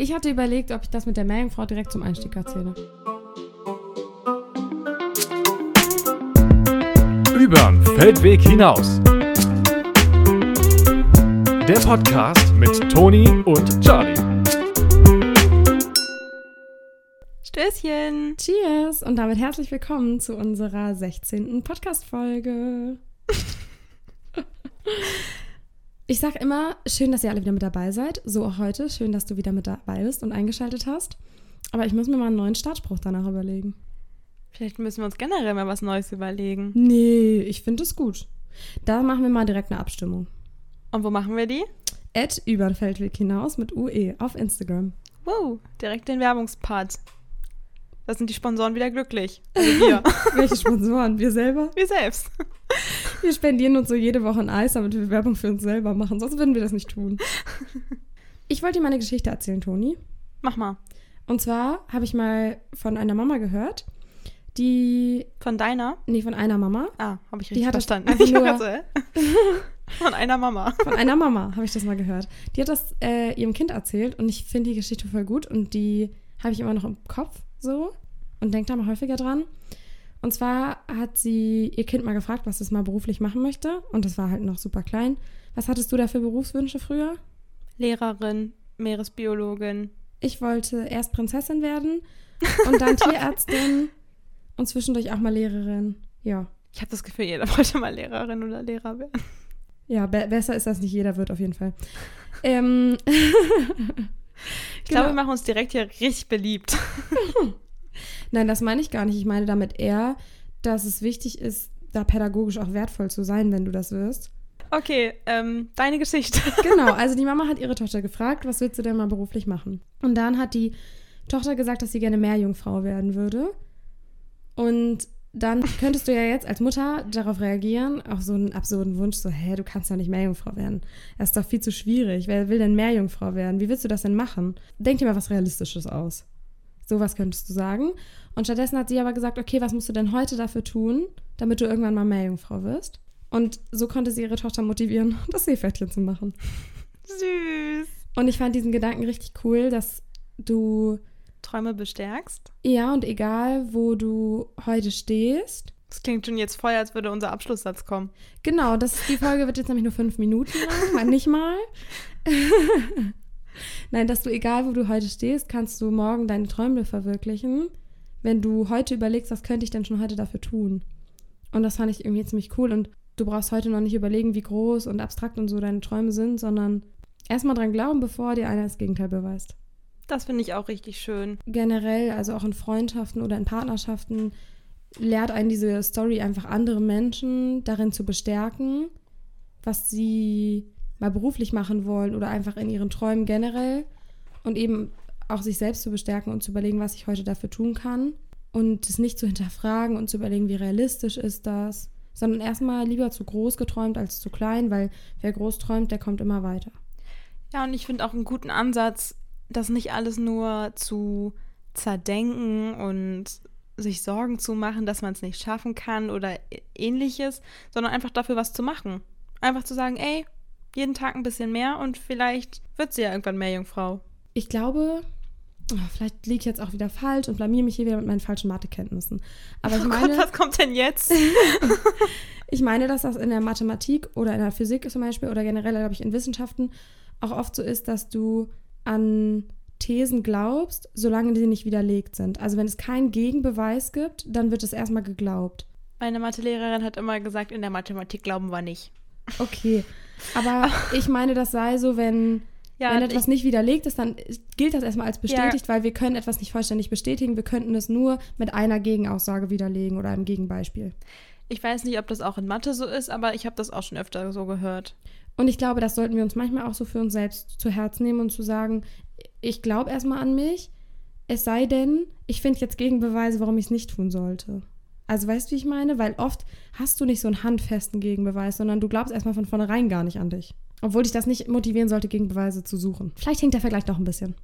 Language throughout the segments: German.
Ich hatte überlegt, ob ich das mit der Meerjungfrau direkt zum Einstieg erzähle. Übern Feldweg hinaus. Der Podcast mit Toni und Charlie. Stößchen. Cheers und damit herzlich willkommen zu unserer 16. Podcast-Folge. Ich sag immer, schön, dass ihr alle wieder mit dabei seid. So auch heute. Schön, dass du wieder mit dabei bist und eingeschaltet hast. Aber ich muss mir mal einen neuen Startspruch danach überlegen. Vielleicht müssen wir uns generell mal was Neues überlegen. Nee, ich finde es gut. Da machen wir mal direkt eine Abstimmung. Und wo machen wir die? Ed über den Feldweg hinaus mit UE auf Instagram. Wow, direkt den Werbungspart. Da sind die Sponsoren wieder glücklich. Also wir. Welche Sponsoren? Wir selber? wir selbst. Wir spendieren uns so jede Woche ein Eis, damit wir Werbung für uns selber machen. Sonst würden wir das nicht tun. Ich wollte dir meine Geschichte erzählen, Toni. Mach mal. Und zwar habe ich mal von einer Mama gehört, die. Von deiner? Nee, von einer Mama. Ah, habe ich Die richtig hat das verstanden. Ich nur- grad so, hä? Von einer Mama. Von einer Mama habe ich das mal gehört. Die hat das äh, ihrem Kind erzählt und ich finde die Geschichte voll gut und die habe ich immer noch im Kopf so und denke da mal häufiger dran. Und zwar hat sie ihr Kind mal gefragt, was es mal beruflich machen möchte und das war halt noch super klein. Was hattest du da für Berufswünsche früher? Lehrerin, Meeresbiologin. Ich wollte erst Prinzessin werden und dann Tierärztin und zwischendurch auch mal Lehrerin. Ja. Ich habe das Gefühl, jeder wollte mal Lehrerin oder Lehrer werden. Ja, be besser ist das nicht jeder wird auf jeden Fall. Ähm, Ich glaube, wir machen uns direkt hier richtig beliebt. Nein, das meine ich gar nicht. Ich meine damit eher, dass es wichtig ist, da pädagogisch auch wertvoll zu sein, wenn du das wirst. Okay, ähm, deine Geschichte. Genau, also die Mama hat ihre Tochter gefragt, was willst du denn mal beruflich machen? Und dann hat die Tochter gesagt, dass sie gerne Meerjungfrau werden würde. Und dann könntest du ja jetzt als Mutter darauf reagieren, auf so einen absurden Wunsch, so, hä, du kannst doch nicht Meerjungfrau werden. Das ist doch viel zu schwierig. Wer will denn Meerjungfrau werden? Wie willst du das denn machen? Denk dir mal was Realistisches aus. Sowas könntest du sagen. Und stattdessen hat sie aber gesagt, okay, was musst du denn heute dafür tun, damit du irgendwann mal Meerjungfrau wirst? Und so konnte sie ihre Tochter motivieren, das Seepferdchen zu machen. Süß. Und ich fand diesen Gedanken richtig cool, dass du, Träume bestärkst. ja, und egal, wo du heute stehst, Das klingt schon jetzt voll, als würde unser Abschlusssatz kommen. genau, das, die Folge wird jetzt nämlich nur fünf Minuten lang, nicht mal. Nein, dass du, egal, wo du heute stehst, kannst du morgen deine Träume verwirklichen, wenn du heute überlegst, was könnte ich denn schon heute dafür tun. Und das fand ich irgendwie ziemlich cool. Und du brauchst heute noch nicht überlegen, wie groß und abstrakt und so deine Träume sind, sondern erstmal dran glauben, bevor dir einer das Gegenteil beweist. Das finde ich auch richtig schön. generell, also auch in Freundschaften oder in Partnerschaften, lehrt einen diese Story einfach andere Menschen darin zu bestärken, was sie mal beruflich machen wollen oder einfach in ihren Träumen generell und eben auch sich selbst zu bestärken und zu überlegen, was ich heute dafür tun kann und es nicht zu hinterfragen und zu überlegen, wie realistisch ist das, sondern erstmal lieber zu groß geträumt als zu klein, weil wer groß träumt, der kommt immer weiter. Ja, und ich finde auch einen guten Ansatz, das nicht alles nur zu zerdenken und sich Sorgen zu machen, dass man es nicht schaffen kann oder ähnliches, sondern einfach dafür was zu machen. Einfach zu sagen, ey, jeden Tag ein bisschen mehr und vielleicht wird sie ja irgendwann mehr Jungfrau. Ich glaube, oh, vielleicht liege ich jetzt auch wieder falsch und blamier mich hier wieder mit meinen falschen Mathekenntnissen. Aber ich oh meine, Gott, was kommt denn jetzt? ich meine, dass das in der Mathematik oder in der Physik zum Beispiel oder generell, glaube ich, in Wissenschaften auch oft so ist, dass du an Thesen glaubst, solange sie nicht widerlegt sind. Also wenn es keinen Gegenbeweis gibt, dann wird es erstmal geglaubt. Meine Mathelehrerin hat immer gesagt, in der Mathematik glauben wir nicht. Okay. Aber ich meine, das sei so, wenn, Ja, wenn ich- etwas nicht widerlegt ist, dann gilt das erstmal als bestätigt, weil wir können etwas nicht vollständig bestätigen. Wir könnten es nur mit einer Gegenaussage widerlegen oder einem Gegenbeispiel. Ich weiß nicht, ob das auch in Mathe so ist, aber ich habe das auch schon öfter so gehört. Und ich glaube, das sollten wir uns manchmal auch so für uns selbst zu Herzen nehmen und zu sagen, ich glaube erstmal an mich, es sei denn, ich finde jetzt Gegenbeweise, warum ich es nicht tun sollte. Also weißt du, wie ich meine? Weil oft hast du nicht so einen handfesten Gegenbeweis, sondern du glaubst erstmal von vornherein gar nicht an dich. Obwohl dich das nicht motivieren sollte, Gegenbeweise zu suchen. Vielleicht hinkt der Vergleich noch ein bisschen.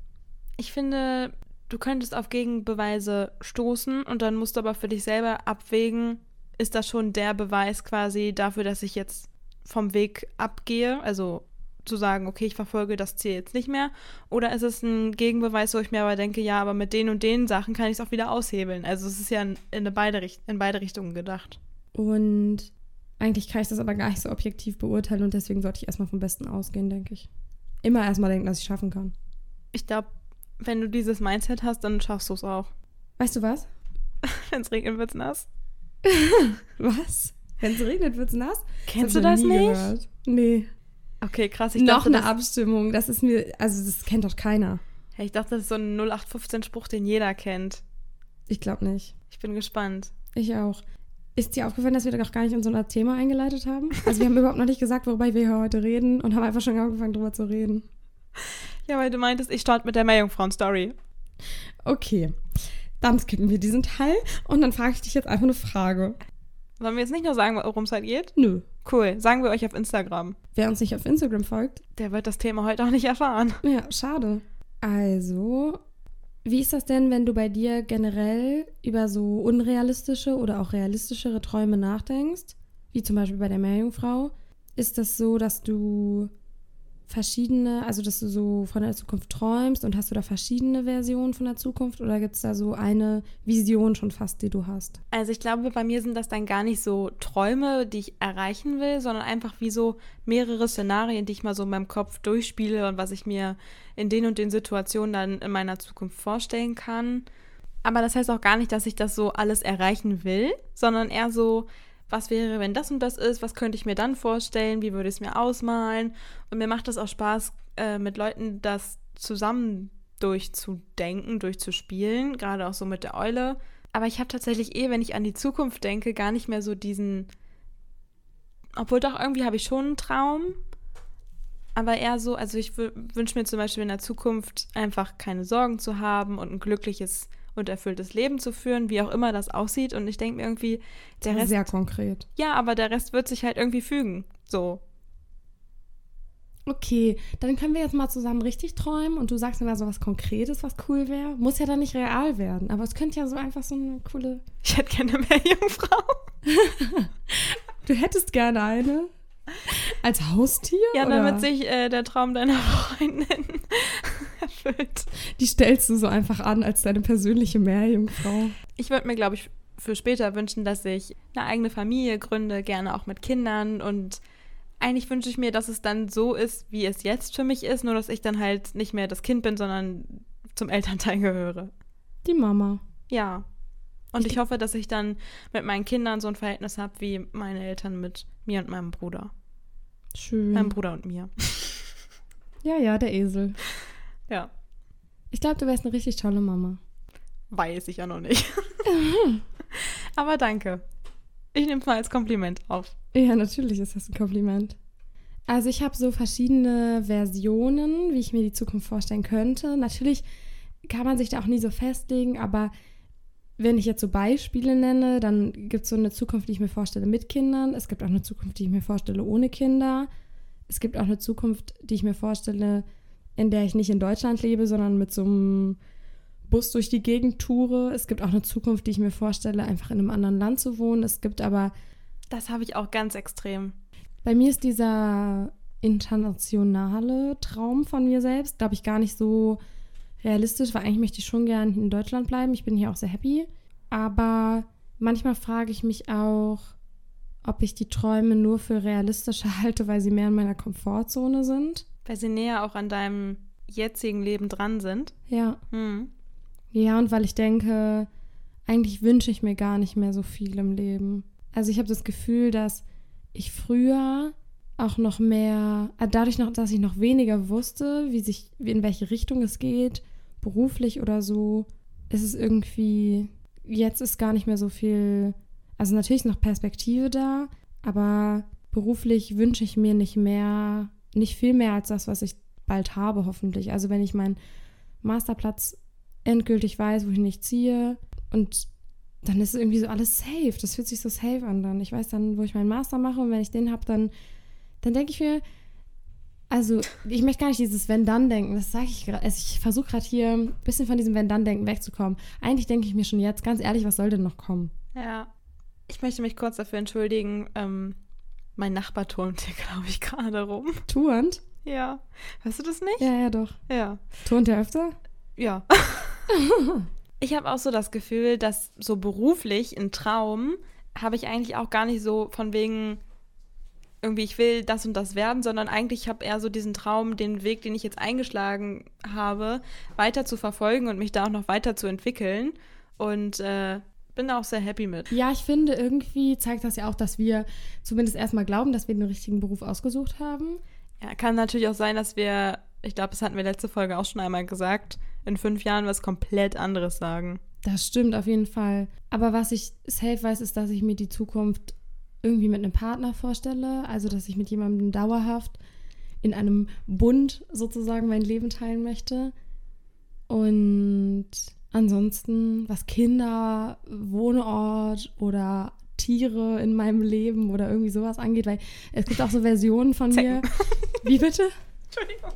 Ich finde, du könntest auf Gegenbeweise stoßen und dann musst du aber für dich selber abwägen, ist das schon der Beweis quasi dafür, dass ich jetzt vom Weg abgehe, also zu sagen, okay, ich verfolge das Ziel jetzt nicht mehr? Oder ist es ein Gegenbeweis, wo ich mir aber denke, ja, aber mit den und den Sachen kann ich es auch wieder aushebeln? Also es ist ja in, in, beide, in beide Richtungen gedacht. Und eigentlich kann ich das aber gar nicht so objektiv beurteilen und deswegen sollte ich erstmal vom Besten ausgehen, denke ich. Immer erstmal denken, dass ich schaffen kann. Ich glaube, wenn du dieses Mindset hast, dann schaffst du es auch. Weißt du was? wenn es regnet, wird es nass. was? Wenn es regnet, wird es nass? Kennst du das nicht? Gehört. Nee. Okay, krass. Ich Noch dachte, eine Abstimmung. Das ist mir, also das kennt doch keiner. Ich dachte, das ist so ein 0815-Spruch, den jeder kennt. Ich glaube nicht. Ich bin gespannt. Ich auch. Ist dir aufgefallen, dass wir da noch gar nicht in so ein Thema eingeleitet haben? Also wir haben überhaupt noch nicht gesagt, worüber wir hier heute reden und haben einfach schon angefangen, drüber zu reden. Ja, weil du meintest, ich starte mit der Meerjungfrauen-Story. Okay, dann skippen wir diesen Teil und dann frage ich dich jetzt einfach eine Frage. Sollen wir jetzt nicht nur sagen, worum es halt geht? Nö. Cool, sagen wir euch auf Instagram. Wer uns nicht auf Instagram folgt, der wird das Thema heute auch nicht erfahren. Ja, schade. Also, wie ist das denn, wenn du bei dir generell über so unrealistische oder auch realistischere Träume nachdenkst? Wie zum Beispiel bei der Meerjungfrau. Ist das so, dass du verschiedene, also dass du so von der Zukunft träumst und hast du da verschiedene Versionen von der Zukunft oder gibt es da so eine Vision schon fast, die du hast? Also ich glaube, bei mir sind das dann gar nicht so Träume, die ich erreichen will, sondern einfach wie so mehrere Szenarien, die ich mal so in meinem Kopf durchspiele und was ich mir in den und den Situationen dann in meiner Zukunft vorstellen kann. Aber das heißt auch gar nicht, dass ich das so alles erreichen will, sondern eher so, was wäre, wenn das und das ist, was könnte ich mir dann vorstellen, wie würde ich es mir ausmalen. Und mir macht das auch Spaß, äh, mit Leuten das zusammen durchzudenken, durchzuspielen, gerade auch so mit der Eule. Aber ich habe tatsächlich eh, wenn ich an die Zukunft denke, gar nicht mehr so diesen, obwohl doch irgendwie habe ich schon einen Traum, aber eher so, also ich wünsche mir zum Beispiel in der Zukunft einfach keine Sorgen zu haben und ein glückliches und erfülltes Leben zu führen, wie auch immer das aussieht. Und ich denke mir irgendwie, der Rest. Sehr konkret. Ja, aber der Rest wird sich halt irgendwie fügen. So. Okay, dann können wir jetzt mal zusammen richtig träumen und du sagst mir mal so was Konkretes, was cool wäre. Muss ja dann nicht real werden, aber es könnte ja so einfach so eine coole. Ich hätte gerne mehr Jungfrau. du hättest gerne eine? Als Haustier? Ja, oder? damit sich äh, der Traum deiner Freundin erfüllt. Die stellst du so einfach an als deine persönliche Meerjungfrau. Ich würde mir, glaube ich, für später wünschen, dass ich eine eigene Familie gründe, gerne auch mit Kindern. Und eigentlich wünsche ich mir, dass es dann so ist, wie es jetzt für mich ist, nur dass ich dann halt nicht mehr das Kind bin, sondern zum Elternteil gehöre. Die Mama. Ja. Und ich, ich hoffe, dass ich dann mit meinen Kindern so ein Verhältnis habe wie meine Eltern mit mir und meinem Bruder. Schön. Meinem Bruder und mir. Ja, ja, der Esel. Ja. Ich glaube, du wärst eine richtig tolle Mama. Weiß ich ja noch nicht. Aber danke. Ich nehme es mal als Kompliment auf. Ja, natürlich ist das ein Kompliment. Also ich habe so verschiedene Versionen, wie ich mir die Zukunft vorstellen könnte. Natürlich kann man sich da auch nie so festlegen, aber wenn ich jetzt so Beispiele nenne, dann gibt es so eine Zukunft, die ich mir vorstelle mit Kindern. Es gibt auch eine Zukunft, die ich mir vorstelle ohne Kinder. Es gibt auch eine Zukunft, die ich mir vorstelle, in der ich nicht in Deutschland lebe, sondern mit so einem Bus durch die Gegend toure. Es gibt auch eine Zukunft, die ich mir vorstelle, einfach in einem anderen Land zu wohnen. Es gibt aber. Das habe ich auch ganz extrem. Bei mir ist dieser internationale Traum von mir selbst, glaube ich, gar nicht so realistisch, weil eigentlich möchte ich schon gern in Deutschland bleiben. Ich bin hier auch sehr happy. Aber manchmal frage ich mich auch, ob ich die Träume nur für realistischer halte, weil sie mehr in meiner Komfortzone sind. Weil sie näher auch an deinem jetzigen Leben dran sind. Ja. Hm. Ja, und weil ich denke, eigentlich wünsche ich mir gar nicht mehr so viel im Leben. Also ich habe das Gefühl, dass ich früher auch noch mehr, äh, dadurch noch, dass ich noch weniger wusste, wie sich, in welche Richtung es geht, beruflich oder so, ist es irgendwie, jetzt ist gar nicht mehr so viel, also natürlich ist noch Perspektive da, aber beruflich wünsche ich mir nicht mehr, nicht viel mehr als das, was ich bald habe, hoffentlich. Also wenn ich meinen Masterplatz endgültig weiß, wohin ich ziehe und dann ist irgendwie so alles safe. Das fühlt sich so safe an dann. Ich weiß dann, wo ich meinen Master mache und wenn ich den habe, dann dann denke ich mir, also ich möchte gar nicht dieses Wenn-Dann-Denken, das sage ich gerade. Also ich versuche gerade hier ein bisschen von diesem Wenn-Dann-Denken wegzukommen. Eigentlich denke ich mir schon jetzt, ganz ehrlich, was soll denn noch kommen? Ja, ich möchte mich kurz dafür entschuldigen. Ähm, mein Nachbar turnt hier, glaube ich, gerade rum. Turnt? Ja. Weißt du das nicht? Ja, ja, doch. Ja. Turnt er öfter? Ja. ich habe auch so das Gefühl, dass so beruflich ein Traum habe ich eigentlich auch gar nicht so von wegen irgendwie ich will das und das werden, sondern eigentlich habe eher so diesen Traum, den Weg, den ich jetzt eingeschlagen habe, weiter zu verfolgen und mich da auch noch weiter zu entwickeln und äh, bin da auch sehr happy mit. Ja, ich finde, irgendwie zeigt das ja auch, dass wir zumindest erstmal glauben, dass wir den richtigen Beruf ausgesucht haben. Ja, kann natürlich auch sein, dass wir, ich glaube, das hatten wir letzte Folge auch schon einmal gesagt, in fünf Jahren was komplett anderes sagen. Das stimmt auf jeden Fall. Aber was ich safe weiß, ist, dass ich mir die Zukunft irgendwie mit einem Partner vorstelle. Also, dass ich mit jemandem dauerhaft in einem Bund sozusagen mein Leben teilen möchte. Und ansonsten, was Kinder, Wohnort oder Tiere in meinem Leben oder irgendwie sowas angeht, weil es gibt auch so Versionen von Zecken. mir. Wie bitte? Entschuldigung.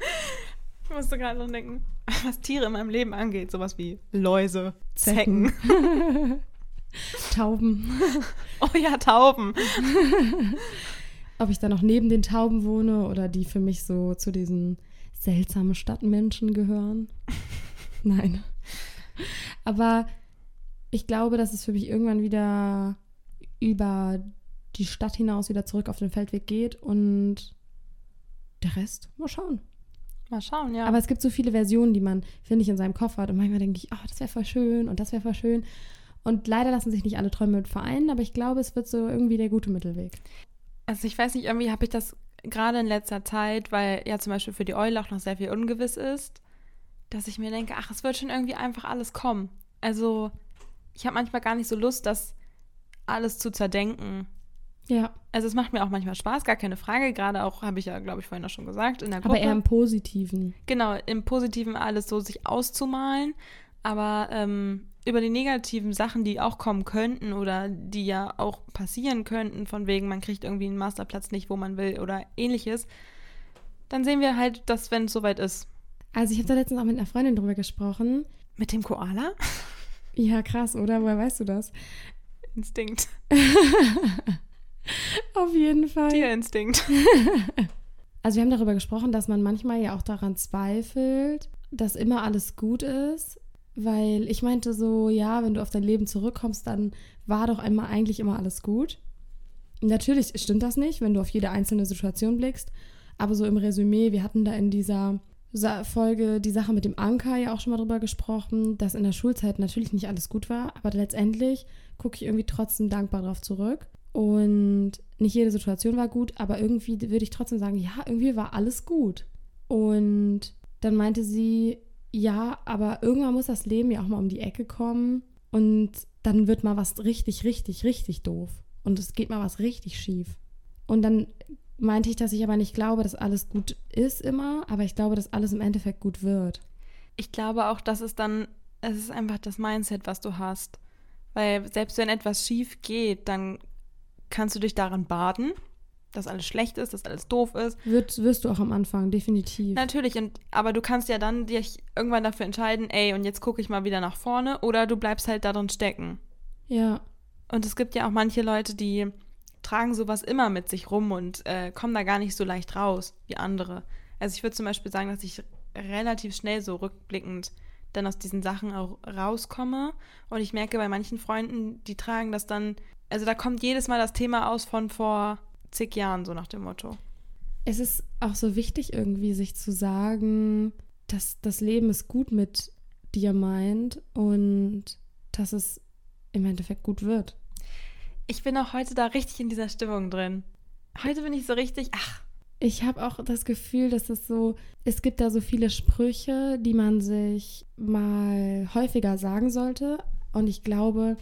Ich musste gerade noch denken, was Tiere in meinem Leben angeht, sowas wie Läuse, Zecken. Tauben. Oh ja, Tauben. Ob ich dann noch neben den Tauben wohne oder die für mich so zu diesen seltsamen Stadtmenschen gehören. Nein. Aber ich glaube, dass es für mich irgendwann wieder über die Stadt hinaus wieder zurück auf den Feldweg geht und der Rest, mal schauen. Mal schauen, ja. Aber es gibt so viele Versionen, die man, finde ich, in seinem Kopf hat. Und manchmal denke ich, oh, das wäre voll schön und das wäre voll schön. Und leider lassen sich nicht alle Träume mit vereinen, aber ich glaube, es wird so irgendwie der gute Mittelweg. Also ich weiß nicht, irgendwie habe ich das gerade in letzter Zeit, weil ja zum Beispiel für die Eule auch noch sehr viel ungewiss ist, dass ich mir denke, ach, es wird schon irgendwie einfach alles kommen. Also ich habe manchmal gar nicht so Lust, das alles zu zerdenken. Ja, Also es macht mir auch manchmal Spaß, gar keine Frage. Gerade auch, habe ich ja, glaube ich, vorhin auch schon gesagt, in der Gruppe. aber eher im Positiven. genau, im Positiven alles so sich auszumalen. Aber ähm, über die negativen Sachen, die auch kommen könnten oder die ja auch passieren könnten, von wegen, man kriegt irgendwie einen Masterplatz nicht, wo man will oder ähnliches, dann sehen wir halt, dass, wenn es soweit ist. Also ich habe da letztens auch mit einer Freundin drüber gesprochen. Mit dem Koala? Ja, krass, oder? Woher weißt du das? Instinkt. Auf jeden Fall. Tierinstinkt. Also wir haben darüber gesprochen, dass man manchmal ja auch daran zweifelt, dass immer alles gut ist. Weil ich meinte so, ja, wenn du auf dein Leben zurückkommst, dann war doch einmal eigentlich immer alles gut. Natürlich stimmt das nicht, wenn du auf jede einzelne Situation blickst. Aber so im Resümee, wir hatten da in dieser Folge die Sache mit dem Anker ja auch schon mal drüber gesprochen, dass in der Schulzeit natürlich nicht alles gut war, aber letztendlich gucke ich irgendwie trotzdem dankbar drauf zurück. Und nicht jede Situation war gut, aber irgendwie würde ich trotzdem sagen, ja, irgendwie war alles gut. Und dann meinte sie, ja, aber irgendwann muss das Leben ja auch mal um die Ecke kommen und dann wird mal was richtig, richtig, richtig doof. Und es geht mal was richtig schief. Und dann meinte ich, dass ich aber nicht glaube, dass alles gut ist immer, aber ich glaube, dass alles im Endeffekt gut wird. Ich glaube auch, dass es dann, es ist einfach das Mindset, was du hast. Weil selbst wenn etwas schief geht, dann kannst du dich daran baden, dass alles schlecht ist, dass alles doof ist. Wird, wirst du auch am Anfang, definitiv. Natürlich, und, aber du kannst ja dann dich irgendwann dafür entscheiden, ey, und jetzt gucke ich mal wieder nach vorne, oder du bleibst halt darin stecken. Ja, Und es gibt ja auch manche Leute, die tragen sowas immer mit sich rum und äh, kommen da gar nicht so leicht raus wie andere. Also ich würde zum Beispiel sagen, dass ich relativ schnell so rückblickend dann aus diesen Sachen auch rauskomme. Und ich merke bei manchen Freunden, die tragen das dann, also da kommt jedes Mal das Thema aus von vor zig Jahren, so nach dem Motto. es ist auch so wichtig irgendwie, sich zu sagen, dass das Leben es gut mit dir meint und dass es im Endeffekt gut wird. Ich bin auch heute da richtig in dieser Stimmung drin. Heute bin ich so richtig, ach, Ich habe auch das Gefühl, dass es so, es gibt da so viele Sprüche, die man sich mal häufiger sagen sollte. Und ich glaube,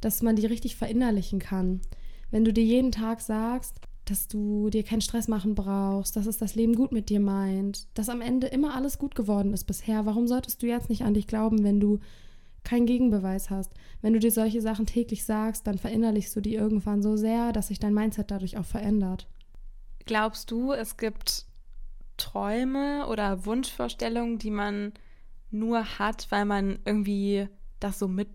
dass man die richtig verinnerlichen kann. Wenn du dir jeden Tag sagst, dass du dir keinen Stress machen brauchst, dass es das Leben gut mit dir meint, dass am Ende immer alles gut geworden ist bisher. Warum solltest du jetzt nicht an dich glauben, wenn du keinen Gegenbeweis hast? Wenn du dir solche Sachen täglich sagst, dann verinnerlichst du die irgendwann so sehr, dass sich dein Mindset dadurch auch verändert. Glaubst du, es gibt Träume oder Wunschvorstellungen, die man nur hat, weil man irgendwie das so mit,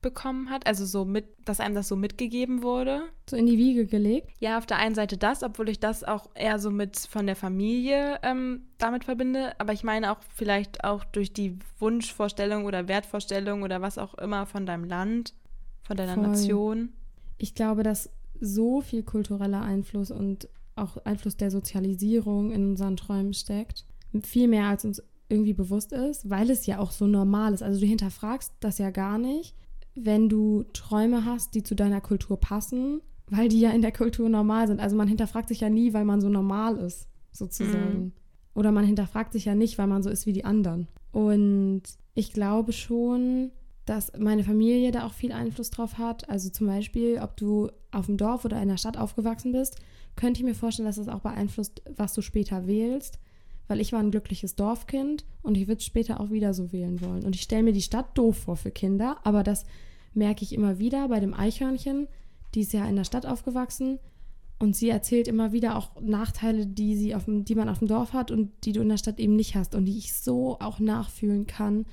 bekommen hat, also so mit, dass einem das so mitgegeben wurde. So in die Wiege gelegt. Ja, auf der einen Seite das, obwohl ich das auch eher so mit von der Familie ähm, damit verbinde, aber ich meine auch vielleicht auch durch die Wunschvorstellung oder Wertvorstellung oder was auch immer von deinem Land, von deiner Voll. Nation. Ich glaube, dass so viel kultureller Einfluss und auch Einfluss der Sozialisierung in unseren Träumen steckt. Viel mehr als uns irgendwie bewusst ist, weil es ja auch so normal ist. Also du hinterfragst das ja gar nicht, wenn du Träume hast, die zu deiner Kultur passen, weil die ja in der Kultur normal sind. Also man hinterfragt sich ja nie, weil man so normal ist, sozusagen. Mhm. Oder man hinterfragt sich ja nicht, weil man so ist wie die anderen. Und ich glaube schon, dass meine Familie da auch viel Einfluss drauf hat. Also zum Beispiel, ob du auf dem Dorf oder in der Stadt aufgewachsen bist, könnte ich mir vorstellen, dass das auch beeinflusst, was du später wählst. Weil ich war ein glückliches Dorfkind und ich würde später auch wieder so wählen wollen. Und ich stelle mir die Stadt doof vor für Kinder, aber das merke ich immer wieder bei dem Eichhörnchen. Die ist ja in der Stadt aufgewachsen und sie erzählt immer wieder auch Nachteile, die, sie auf dem, die man auf dem Dorf hat und die du in der Stadt eben nicht hast und die ich so auch nachfühlen kann.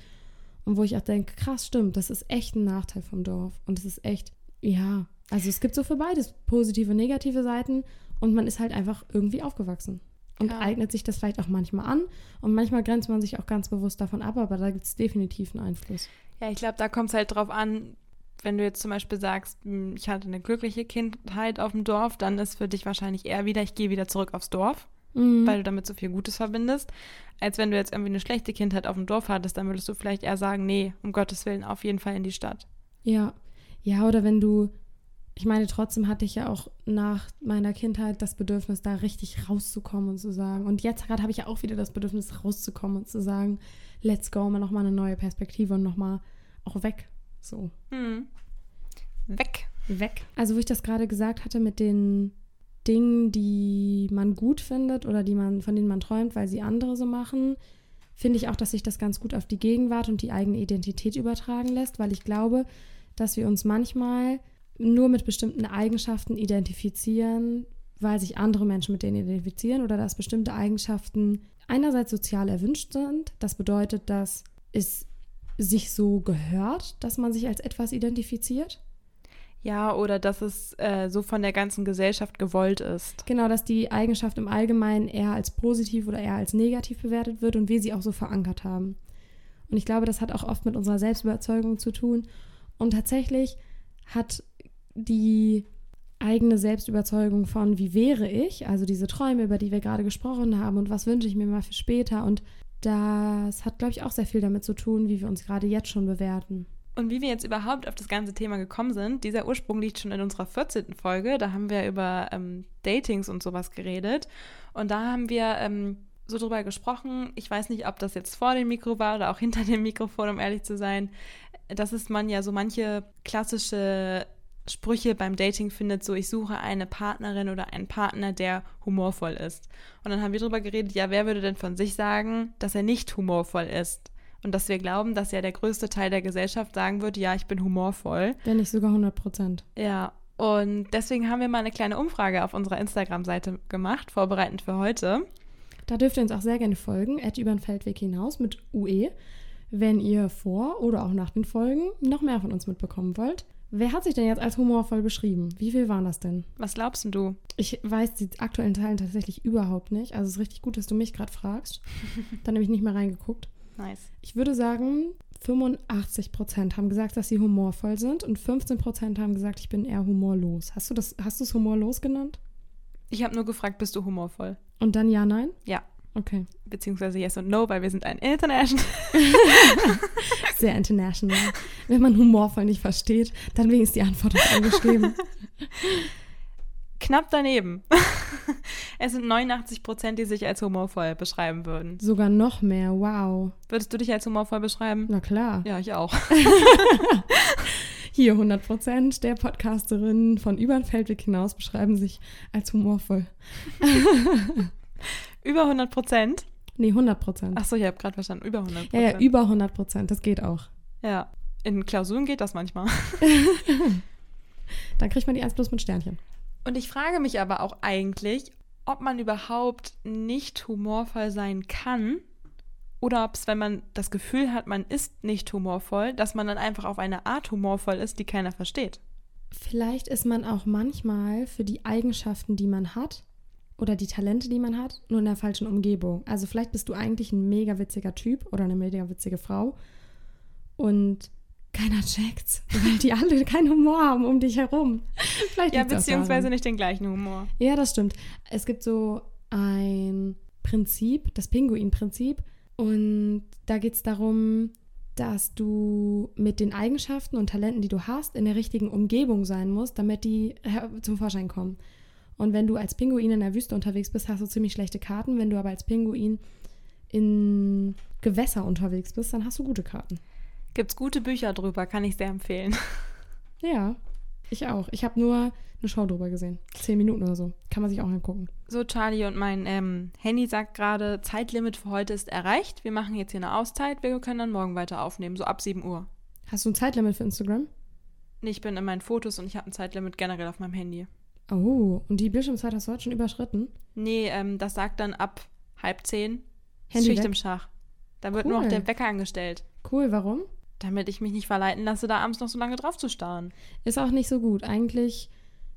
Und wo ich auch denke, krass, stimmt, das ist echt ein Nachteil vom Dorf. Und es ist echt, ja, also es gibt so für beides positive und negative Seiten und man ist halt einfach irgendwie aufgewachsen. Und Ja. eignet sich das vielleicht auch manchmal an und manchmal grenzt man sich auch ganz bewusst davon ab, aber da gibt es definitiv einen Einfluss. Ja, ich glaube, da kommt es halt drauf an, wenn du jetzt zum Beispiel sagst, hm, ich hatte eine glückliche Kindheit auf dem Dorf, dann ist für dich wahrscheinlich eher wieder, ich gehe wieder zurück aufs Dorf, Mhm. weil du damit so viel Gutes verbindest. Als wenn du jetzt irgendwie eine schlechte Kindheit auf dem Dorf hattest, dann würdest du vielleicht eher sagen, nee, um Gottes Willen, auf jeden Fall in die Stadt. Ja, ja, oder wenn du, ich meine, trotzdem hatte ich ja auch nach meiner Kindheit das Bedürfnis, da richtig rauszukommen und zu sagen. Und jetzt gerade habe ich ja auch wieder das Bedürfnis, rauszukommen und zu sagen, let's go, mal nochmal eine neue Perspektive und nochmal auch weg. So, Hm. Weg. weg. Also, wo ich das gerade gesagt hatte mit den Dingen, die man gut findet oder die man, von denen man träumt, weil sie andere so machen, finde ich auch, dass sich das ganz gut auf die Gegenwart und die eigene Identität übertragen lässt, weil ich glaube, dass wir uns manchmal nur mit bestimmten Eigenschaften identifizieren, weil sich andere Menschen mit denen identifizieren oder dass bestimmte Eigenschaften einerseits sozial erwünscht sind. Das bedeutet, dass es sich so gehört, dass man sich als etwas identifiziert. Ja, oder dass es äh, so von der ganzen Gesellschaft gewollt ist. Genau, dass die Eigenschaft im Allgemeinen eher als positiv oder eher als negativ bewertet wird und wir sie auch so verankert haben. Und ich glaube, das hat auch oft mit unserer Selbstüberzeugung zu tun. Und tatsächlich hat die eigene Selbstüberzeugung von, wie wäre ich, also diese Träume, über die wir gerade gesprochen haben und was wünsche ich mir mal für später. Und das hat, glaube ich, auch sehr viel damit zu tun, wie wir uns gerade jetzt schon bewerten. Und wie wir jetzt überhaupt auf das ganze Thema gekommen sind, dieser Ursprung liegt schon in unserer 14. Folge. Da haben wir über ähm, Datings und sowas geredet. Und da haben wir ähm, so drüber gesprochen. Ich weiß nicht, ob das jetzt vor dem Mikro war oder auch hinter dem Mikrofon, um ehrlich zu sein. Dass es man ja so manche klassische Sprüche beim Dating findet, so ich suche eine Partnerin oder einen Partner, der humorvoll ist. Und dann haben wir drüber geredet, ja, wer würde denn von sich sagen, dass er nicht humorvoll ist? Und dass wir glauben, dass ja der größte Teil der Gesellschaft sagen wird, ja, ich bin humorvoll. Wenn nicht sogar 100 Prozent. Ja, und deswegen haben wir mal eine kleine Umfrage auf unserer Instagram-Seite gemacht, vorbereitend für heute. Da dürft ihr uns auch sehr gerne folgen, at über den Feldweg hinaus mit UE, wenn ihr vor oder auch nach den Folgen noch mehr von uns mitbekommen wollt. Wer hat sich denn jetzt als humorvoll beschrieben? Wie viel waren das denn? Was glaubst denn du? Ich weiß die aktuellen Zahlen tatsächlich überhaupt nicht. Also es ist richtig gut, dass du mich gerade fragst. Dann habe ich nicht mehr reingeguckt. Nice. Ich würde sagen, 85 Prozent haben gesagt, dass sie humorvoll sind und 15 Prozent haben gesagt, ich bin eher humorlos. Hast du das, hast du es humorlos genannt? Ich habe nur gefragt, bist du humorvoll? Und dann ja, nein? Ja. Okay. Beziehungsweise yes und no, weil wir sind ein International. Sehr international. Wenn man humorvoll nicht versteht, dann wenigstens die Antwort auch angeschrieben. Knapp daneben. es sind 89 Prozent, die sich als humorvoll beschreiben würden. Sogar noch mehr. Wow. Würdest du dich als humorvoll beschreiben? Na klar. Ja, ich auch. Hier 100 Prozent der Podcasterinnen von über den Feldweg hinaus beschreiben sich als humorvoll. Über 100 Prozent. Nee, 100 Prozent. Achso, ich habe gerade verstanden. Über 100 Ja, Prozent. ja, über 100 Prozent. Das geht auch. Ja. In Klausuren geht das manchmal. Dann kriegt man die 1 plus mit Sternchen. Und ich frage mich aber auch eigentlich, ob man überhaupt nicht humorvoll sein kann Oder ob es, wenn man das Gefühl hat, man ist nicht humorvoll, dass man dann einfach auf eine Art humorvoll ist, die keiner versteht. Vielleicht ist man auch manchmal für die Eigenschaften, die man hat oder die Talente, die man hat, nur in der falschen Umgebung. Also vielleicht bist du eigentlich ein mega witziger Typ oder eine mega witzige Frau und keiner checkt's, weil die alle keinen Humor haben um dich herum. Vielleicht Ja, beziehungsweise nicht den gleichen Humor. Ja, das stimmt. Es gibt so ein Prinzip, das Pinguin-Prinzip. Und da geht es darum, dass du mit den Eigenschaften und Talenten, die du hast, in der richtigen Umgebung sein musst, damit die zum Vorschein kommen. Und wenn du als Pinguin in der Wüste unterwegs bist, hast du ziemlich schlechte Karten. Wenn du aber als Pinguin in Gewässer unterwegs bist, dann hast du gute Karten. Gibt's gute Bücher drüber, kann ich sehr empfehlen. Ja, ich auch. Ich habe nur eine Show drüber gesehen. Zehn Minuten oder so. Kann man sich auch angucken. So, Charlie und mein ähm, Handy sagt gerade, Zeitlimit für heute ist erreicht. Wir machen jetzt hier eine Auszeit. Wir können dann morgen weiter aufnehmen, so ab 7 Uhr. Hast du ein Zeitlimit für Instagram? Nee, Ich bin in meinen Fotos und ich habe ein Zeitlimit generell auf meinem Handy. Oh, und die Bildschirmzeit hast du heute schon überschritten? Nee, ähm, das sagt dann ab halb zehn. Handy Schicht weg? im Schach. Da wird nur noch Cool. der Wecker angestellt. Cool, warum? Damit ich mich nicht verleiten lasse, da abends noch so lange drauf zu starren. Ist auch nicht so gut. Eigentlich,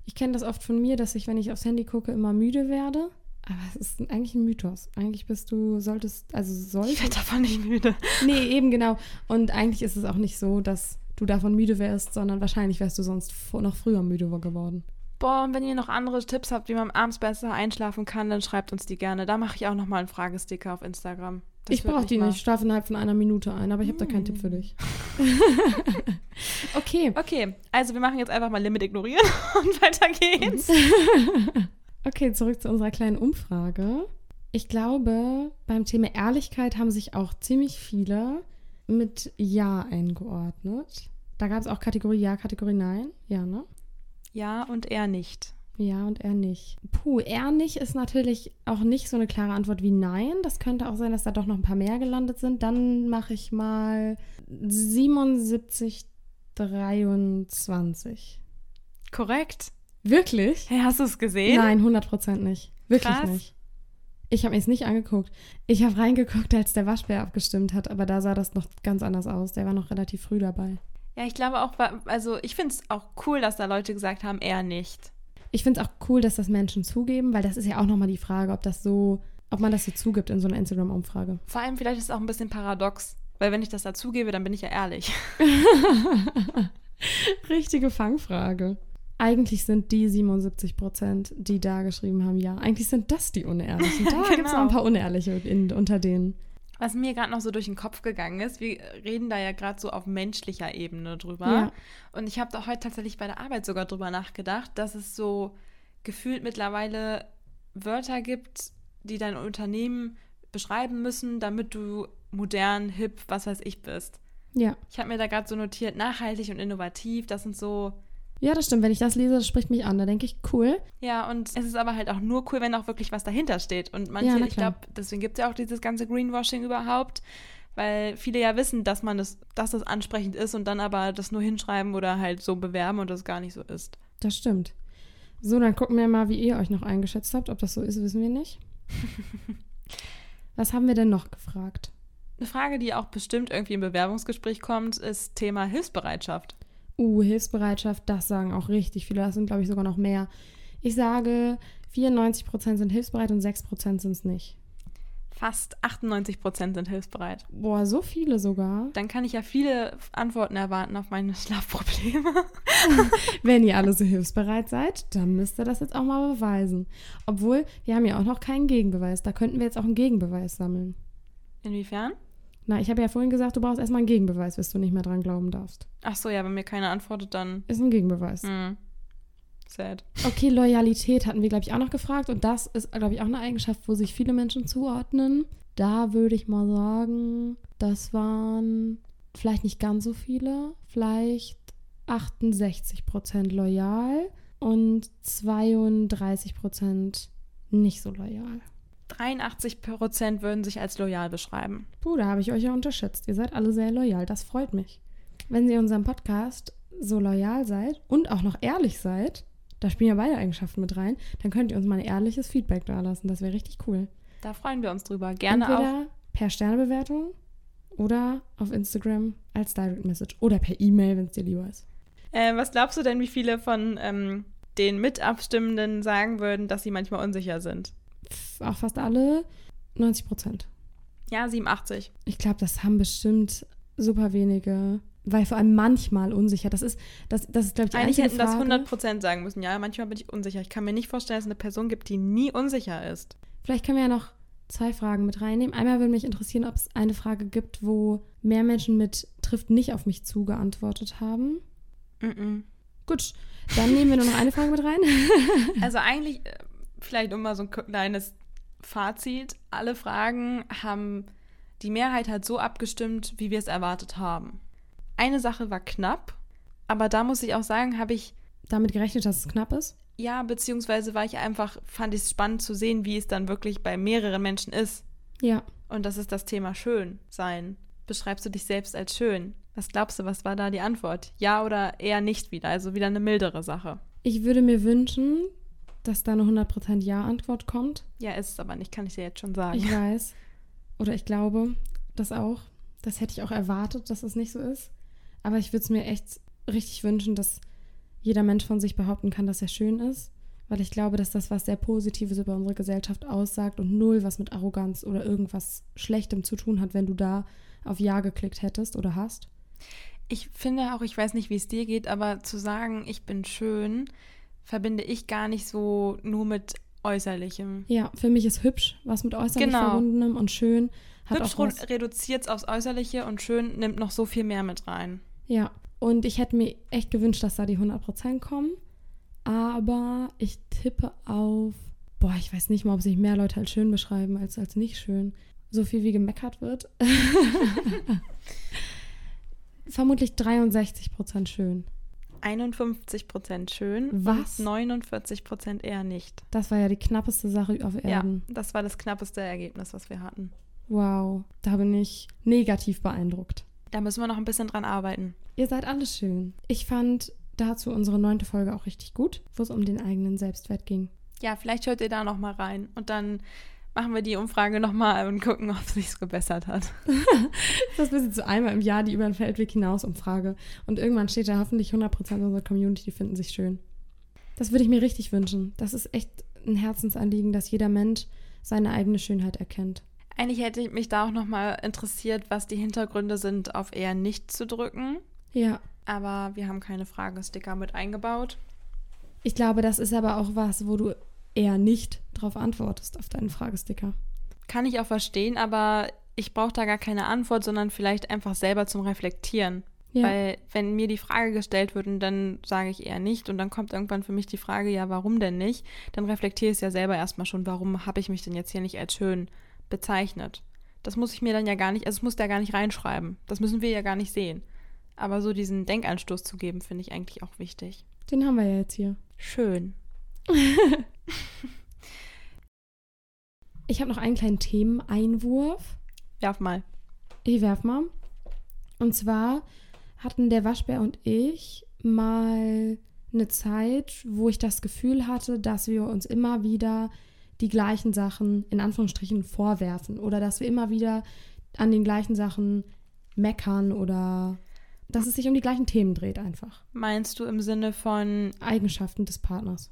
ich kenne das oft von mir, dass ich, wenn ich aufs Handy gucke, immer müde werde. Aber es ist eigentlich ein Mythos. Eigentlich bist du, solltest, also Ich solltest. werde davon nicht müde. Nee, eben genau. Und eigentlich ist es auch nicht so, dass du davon müde wärst, sondern wahrscheinlich wärst du sonst noch früher müde geworden. Boah, und wenn ihr noch andere Tipps habt, wie man abends besser einschlafen kann, dann schreibt uns die gerne. Da mache ich auch nochmal einen Fragesticker auf Instagram. Das ich brauche die mal- nicht. Ich schlafe innerhalb von einer Minute ein, aber ich habe da keinen Tipp für dich. okay. Okay, also wir machen jetzt einfach mal Limit ignorieren und weiter geht's. Okay, zurück zu unserer kleinen Umfrage. Ich glaube, beim Thema Ehrlichkeit haben sich auch ziemlich viele mit Ja eingeordnet. Da gab es auch Kategorie Ja, Kategorie Nein. Ja, ne? Ja und er nicht. Ja und er nicht. Puh, er nicht ist natürlich auch nicht so eine klare Antwort wie Nein. Das könnte auch sein, dass da doch noch ein paar mehr gelandet sind. Dann mache ich mal 77, 23. Korrekt. Wirklich? Hey, hast du es gesehen? Nein, 100% nicht. Wirklich Krass. nicht. Ich habe mir es nicht angeguckt. Ich habe reingeguckt, als der Waschbär abgestimmt hat, aber da sah das noch ganz anders aus. Der war noch relativ früh dabei. Ja, ich glaube auch, also ich finde es auch cool, dass da Leute gesagt haben, er nicht. Ich finde es auch cool, dass das Menschen zugeben, weil das ist ja auch nochmal die Frage, ob das so, ob man das so zugibt in so einer Instagram-Umfrage. Vor allem vielleicht ist es auch ein bisschen paradox, weil wenn ich das dazugebe, dann bin ich ja ehrlich. Richtige Fangfrage. Eigentlich sind die 77 Prozent, die da geschrieben haben, ja. Eigentlich sind das die Unehrlichen. Da gibt es noch ein Genau. paar Unehrliche in, unter denen. Was mir gerade noch so durch den Kopf gegangen ist, wir reden da ja gerade so auf menschlicher Ebene drüber. Ja. Und ich habe da heute tatsächlich bei der Arbeit sogar drüber nachgedacht, dass es so gefühlt mittlerweile Wörter gibt, die dein Unternehmen beschreiben müssen, damit du modern, hip, was weiß ich bist. Ja. Ich habe mir da gerade so notiert, nachhaltig und innovativ, das sind so, Ja, das stimmt. Wenn ich das lese, das spricht mich an. Da denke ich, cool. ja, und es ist aber halt auch nur cool, wenn auch wirklich was dahinter steht. Und manche, Ja, ich glaube, deswegen gibt es ja auch dieses ganze Greenwashing überhaupt, weil viele ja wissen, dass man das, dass das ansprechend ist und dann aber das nur hinschreiben oder halt so bewerben und das gar nicht so ist. Das stimmt. So, dann gucken wir mal, wie ihr euch noch eingeschätzt habt. Ob das so ist, wissen wir nicht. Was haben wir denn noch gefragt? Eine Frage, die auch bestimmt irgendwie im Bewerbungsgespräch kommt, ist Thema Hilfsbereitschaft. Uh, Hilfsbereitschaft, das sagen auch richtig viele. Das sind, glaube ich, sogar noch mehr. Ich sage, 94% sind hilfsbereit und 6% sind es nicht. Fast 98 Prozent sind hilfsbereit. Boah, so viele sogar. Dann kann ich ja viele Antworten erwarten auf meine Schlafprobleme. Wenn ihr alle so hilfsbereit seid, dann müsst ihr das jetzt auch mal beweisen. Obwohl, wir haben ja auch noch keinen Gegenbeweis. Da könnten wir jetzt auch einen Gegenbeweis sammeln. Inwiefern? Na, ich habe ja vorhin gesagt, du brauchst erstmal einen Gegenbeweis, bis du nicht mehr dran glauben darfst. Ach so, ja, wenn mir keiner antwortet, dann. Ist ein Gegenbeweis. Hm. Sad. Okay, Loyalität hatten wir, glaube ich, auch noch gefragt. Und das ist, glaube ich, auch eine Eigenschaft, wo sich viele Menschen zuordnen. Da würde ich mal sagen, das waren vielleicht nicht ganz so viele, vielleicht 68 Prozent loyal und 32 Prozent nicht so loyal. 83 Prozent würden sich als loyal beschreiben. Puh, da habe ich euch ja unterschätzt. Ihr seid alle sehr loyal. Das freut mich. Wenn ihr unserem Podcast so loyal seid und auch noch ehrlich seid, da spielen ja beide Eigenschaften mit rein, dann könnt ihr uns mal ein ehrliches Feedback da lassen. Das wäre richtig cool. Da freuen wir uns drüber. Gerne Entweder per Sternebewertung oder auf Instagram als Direct Message oder per E-Mail, wenn es dir lieber ist. Äh, was glaubst du denn, wie viele von ähm, den Mitabstimmenden sagen würden, dass sie manchmal unsicher sind? Auch fast alle 90 Prozent. Ja, 87. Ich glaube, das haben bestimmt super wenige, weil vor allem manchmal unsicher. Das ist, das, das ist glaube ich, die Eigentlich hätten das Frage. 100% sagen müssen. Ja, manchmal bin ich unsicher. Ich kann mir nicht vorstellen, dass es eine Person gibt, die nie unsicher ist. Vielleicht können wir ja noch zwei Fragen mit reinnehmen. Einmal würde mich interessieren, ob es eine Frage gibt, wo mehr Menschen mit trifft nicht auf mich zu geantwortet haben. Mhm. Gut, dann nehmen wir nur noch eine Frage mit rein. Also eigentlich, äh, vielleicht um mal so ein kleines Fazit. Alle Fragen haben, die Mehrheit hat so abgestimmt, wie wir es erwartet haben. Eine Sache war knapp, aber da muss ich auch sagen, habe ich Damit gerechnet, dass es knapp ist. Ja, beziehungsweise war ich einfach, fand ich es spannend zu sehen, wie es dann wirklich bei mehreren Menschen ist. Ja. Und das ist das Thema schön sein. Beschreibst du dich selbst als schön? Was glaubst du, was war da die Antwort? Ja oder eher nicht wieder? Also wieder eine mildere Sache. Ich würde mir wünschen, dass da eine 100% Ja-Antwort kommt. Ja, ist es aber nicht, kann ich dir jetzt schon sagen. Ich weiß. Oder ich glaube das auch. Das hätte ich auch erwartet, dass es nicht so ist. Aber ich würde es mir echt richtig wünschen, dass jeder Mensch von sich behaupten kann, dass er schön ist. Weil ich glaube, dass das was sehr Positives über unsere Gesellschaft aussagt und null was mit Arroganz oder irgendwas Schlechtem zu tun hat, wenn du da auf Ja geklickt hättest oder hast. Ich finde auch, ich weiß nicht, wie es dir geht, aber zu sagen, ich bin schön, verbinde ich gar nicht so nur mit Äußerlichem. Ja, für mich ist hübsch was mit äußerlich Genau. verbundenem und schön hat Hübsch reduziert es aufs Äußerliche und schön nimmt noch so viel mehr mit rein. Ja, und ich hätte mir echt gewünscht, dass da die 100% kommen. Aber ich tippe auf, boah, ich weiß nicht mal, ob sich mehr Leute als schön beschreiben als als nicht schön. So viel wie gemeckert wird. Vermutlich 63% schön. 51% schön Was? und 49% eher nicht. Das war ja die knappeste Sache auf Erden. Ja, das war das knappeste Ergebnis, was wir hatten. Wow, da bin ich negativ beeindruckt. Da müssen wir noch ein bisschen dran arbeiten. Ihr seid alle schön. Ich fand dazu unsere neunte Folge auch richtig gut, wo es um den eigenen Selbstwert ging. Ja, vielleicht hört ihr da noch mal rein und dann machen wir die Umfrage noch mal und gucken, ob es sich gebessert hat. Das ist jetzt so einmal im Jahr die über den Feldweg hinaus Umfrage. Und irgendwann steht da hoffentlich 100% unserer Community, die finden sich schön. Das würde ich mir richtig wünschen. Das ist echt ein Herzensanliegen, dass jeder Mensch seine eigene Schönheit erkennt. Eigentlich hätte mich da auch noch mal interessiert, was die Hintergründe sind, auf eher nicht zu drücken. Ja, Aber wir haben keine Fragesticker mit eingebaut. ich glaube, das ist aber auch was, wo du eher nicht drauf antwortest auf deinen Fragesticker. Kann ich auch verstehen, aber ich brauche da gar keine Antwort, sondern vielleicht einfach selber zum Reflektieren. Ja, Weil wenn mir die Frage gestellt wird und dann sage ich eher nicht und dann kommt irgendwann für mich die Frage, ja, warum denn nicht? Dann reflektiere ich es ja selber erstmal schon, warum habe ich mich denn jetzt hier nicht als schön bezeichnet? Das muss ich mir dann ja gar nicht, also es muss da gar nicht reinschreiben. Das müssen wir ja gar nicht sehen. Aber so diesen Denkanstoß zu geben, finde ich eigentlich auch wichtig. den haben wir ja jetzt hier. Schön. Ich habe noch einen kleinen Themeneinwurf. Werf mal. Ich werf mal. Und zwar hatten der Waschbär und ich mal eine Zeit, wo ich das Gefühl hatte, dass wir uns immer wieder die gleichen Sachen in Anführungsstrichen vorwerfen oder dass wir immer wieder an den gleichen Sachen meckern oder dass es sich um die gleichen Themen dreht einfach. Meinst du im Sinne von Eigenschaften des Partners.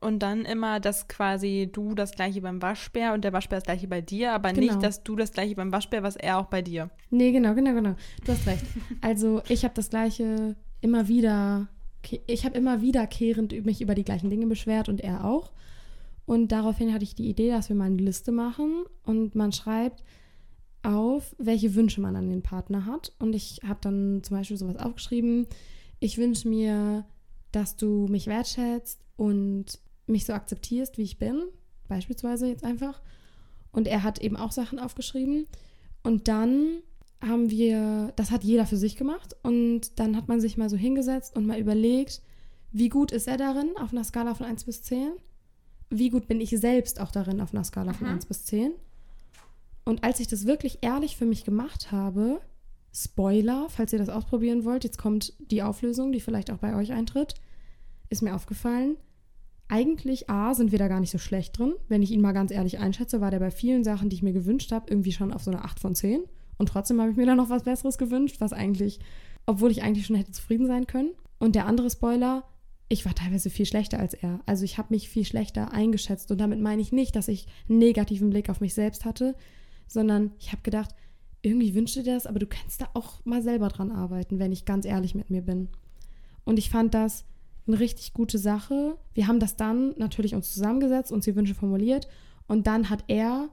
Und dann immer, dass quasi du das gleiche beim Waschbär und der Waschbär das gleiche bei dir, aber Genau. nicht, dass du das gleiche beim Waschbär, was er auch bei dir. Nee, genau, genau, genau. Du hast recht. Also ich habe das gleiche immer wieder, ich habe immer wiederkehrend mich über die gleichen Dinge beschwert und er auch. Und daraufhin hatte ich die Idee, dass wir mal eine Liste machen und man schreibt auf, welche Wünsche man an den Partner hat. Und ich habe dann zum Beispiel sowas aufgeschrieben. Ich wünsche mir, dass du mich wertschätzt und mich so akzeptierst, wie ich bin. Beispielsweise jetzt einfach. Und er hat eben auch Sachen aufgeschrieben. Und dann haben wir, das hat jeder für sich gemacht. Und dann hat man sich mal so hingesetzt und mal überlegt, wie gut ist er darin auf einer Skala von 1 bis 10? Wie gut bin ich selbst auch darin auf einer Skala von Mhm. 1 bis 10? Und als ich das wirklich ehrlich für mich gemacht habe, Spoiler, falls ihr das ausprobieren wollt, jetzt kommt die Auflösung, die vielleicht auch bei euch eintritt, ist mir aufgefallen, eigentlich, A, sind wir da gar nicht so schlecht drin. Wenn ich ihn mal ganz ehrlich einschätze, war der bei vielen Sachen, die ich mir gewünscht habe, irgendwie schon auf so eine 8 von 10. Und trotzdem habe ich mir da noch was Besseres gewünscht, was eigentlich, obwohl ich eigentlich schon hätte zufrieden sein können. Und der andere Spoiler, ich war teilweise viel schlechter als er. Also ich habe mich viel schlechter eingeschätzt. Und damit meine ich nicht, dass ich einen negativen Blick auf mich selbst hatte, sondern ich habe gedacht, irgendwie wünschte dir das, aber du kannst da auch mal selber dran arbeiten, wenn ich ganz ehrlich mit mir bin. Und ich fand das eine richtig gute Sache. Wir haben das dann natürlich uns zusammengesetzt, uns die Wünsche formuliert und dann hat er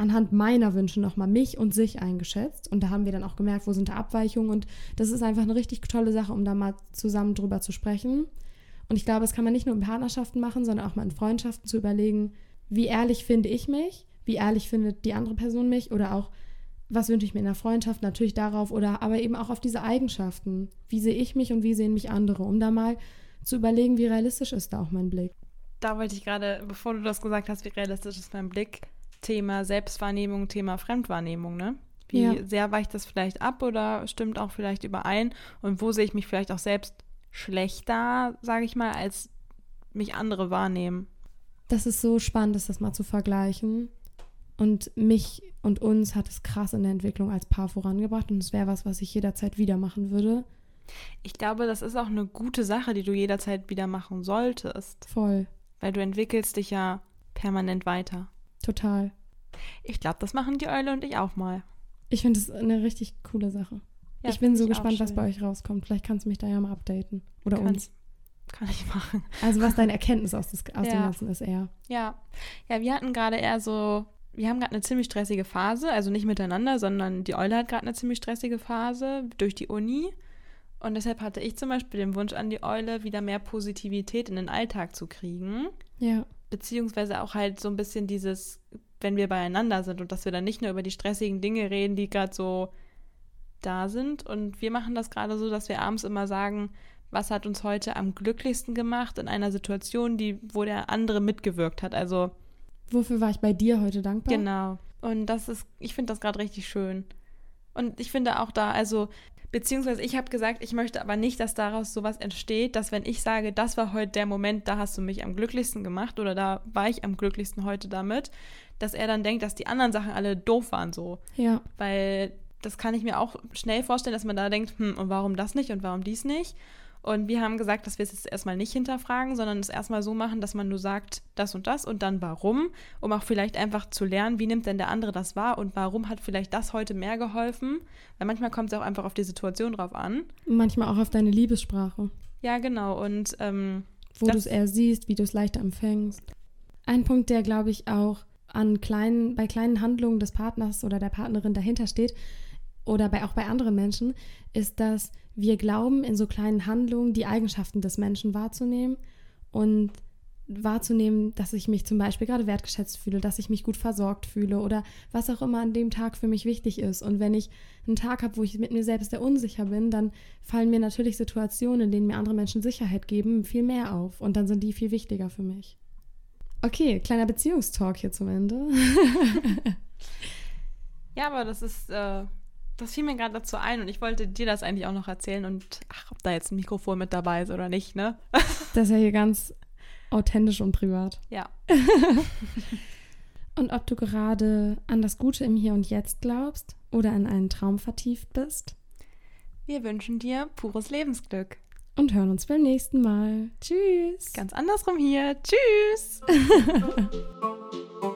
anhand meiner Wünsche nochmal mich und sich eingeschätzt. Und da haben wir dann auch gemerkt, wo sind da Abweichungen. Und das ist einfach eine richtig tolle Sache, um da mal zusammen drüber zu sprechen. Und ich glaube, das kann man nicht nur in Partnerschaften machen, sondern auch mal in Freundschaften zu überlegen, wie ehrlich finde ich mich, wie ehrlich findet die andere Person mich? Oder auch, was wünsche ich mir in der Freundschaft, natürlich darauf. Oder aber eben auch auf diese Eigenschaften. Wie sehe ich mich und wie sehen mich andere, um da mal zu überlegen, wie realistisch ist da auch mein Blick. Da wollte ich gerade, bevor du das gesagt hast, wie realistisch ist mein Blick, Thema Selbstwahrnehmung, Thema Fremdwahrnehmung, ne? Wie ja. sehr weicht das vielleicht ab oder stimmt auch vielleicht überein? Und wo sehe ich mich vielleicht auch selbst schlechter, sage ich mal, als mich andere wahrnehmen? Das ist so spannend, das mal zu vergleichen. Und mich und uns hat es krass in der Entwicklung als Paar vorangebracht und es wäre was, was ich jederzeit wieder machen würde. Ich glaube, das ist auch eine gute Sache, die du jederzeit wieder machen solltest. Voll. Weil du entwickelst dich ja permanent weiter. Total. Ich glaube, das machen die Eule und ich auch mal. Ich finde es eine richtig coole Sache. Ja, ich bin so ich gespannt, was bei euch rauskommt. Vielleicht kannst du mich da ja mal updaten. Oder kann, uns. Kann ich machen. Also was deine Erkenntnis aus, des, aus ja. dem Ganzen ist eher. Ja. Ja, wir hatten gerade eher so, wir haben gerade eine ziemlich stressige Phase, also nicht miteinander, sondern die Eule hat gerade eine ziemlich stressige Phase durch die Uni. Und deshalb hatte ich zum Beispiel den Wunsch an die Eule, wieder mehr Positivität in den Alltag zu kriegen. Ja. Beziehungsweise auch halt so ein bisschen dieses, wenn wir beieinander sind und dass wir dann nicht nur über die stressigen Dinge reden, die gerade so da sind. Und wir machen das gerade so, dass wir abends immer sagen, was hat uns heute am glücklichsten gemacht in einer Situation, die, wo der andere mitgewirkt hat. Also. Wofür war ich bei dir heute dankbar? Genau. Und das ist, ich finde das gerade richtig schön. Und ich finde auch da, also Beziehungsweise ich habe gesagt, ich möchte aber nicht, dass daraus sowas entsteht, dass wenn ich sage, das war heute der Moment, da hast du mich am glücklichsten gemacht oder da war ich am glücklichsten heute damit, dass er dann denkt, dass die anderen Sachen alle doof waren so. Ja. Weil das kann ich mir auch schnell vorstellen, dass man da denkt, hm, und warum das nicht und warum dies nicht? Und wir haben gesagt, dass wir es jetzt erstmal nicht hinterfragen, sondern es erstmal so machen, dass man nur sagt, das und das und dann warum, um auch vielleicht einfach zu lernen, wie nimmt denn der andere das wahr und warum hat vielleicht das heute mehr geholfen. Weil manchmal kommt es auch einfach auf die Situation drauf an. Manchmal auch auf deine Liebessprache. Ja, genau. Und ähm, wo du es eher siehst, wie du es leichter empfängst. Ein Punkt, der, glaube ich, auch an kleinen, bei kleinen Handlungen des Partners oder der Partnerin dahinter steht, oder bei, auch bei anderen Menschen, ist, dass wir glauben, in so kleinen Handlungen die Eigenschaften des Menschen wahrzunehmen und wahrzunehmen, dass ich mich zum Beispiel gerade wertgeschätzt fühle, dass ich mich gut versorgt fühle oder was auch immer an dem Tag für mich wichtig ist. Und wenn ich einen Tag habe, wo ich mit mir selbst sehr unsicher bin, dann fallen mir natürlich Situationen, in denen mir andere Menschen Sicherheit geben, viel mehr auf. Und dann sind die viel wichtiger für mich. Okay, kleiner Beziehungstalk hier zum Ende. ja, aber das ist äh, das fiel mir gerade dazu ein und ich wollte dir das eigentlich auch noch erzählen und ach, ob da jetzt ein Mikrofon mit dabei ist oder nicht, ne? Das ist ja hier ganz authentisch und privat. Ja. und ob du gerade an das Gute im Hier und Jetzt glaubst oder in einen Traum vertieft bist. Wir wünschen dir pures Lebensglück. Und hören uns beim nächsten Mal. Tschüss. Ganz andersrum hier. Tschüss.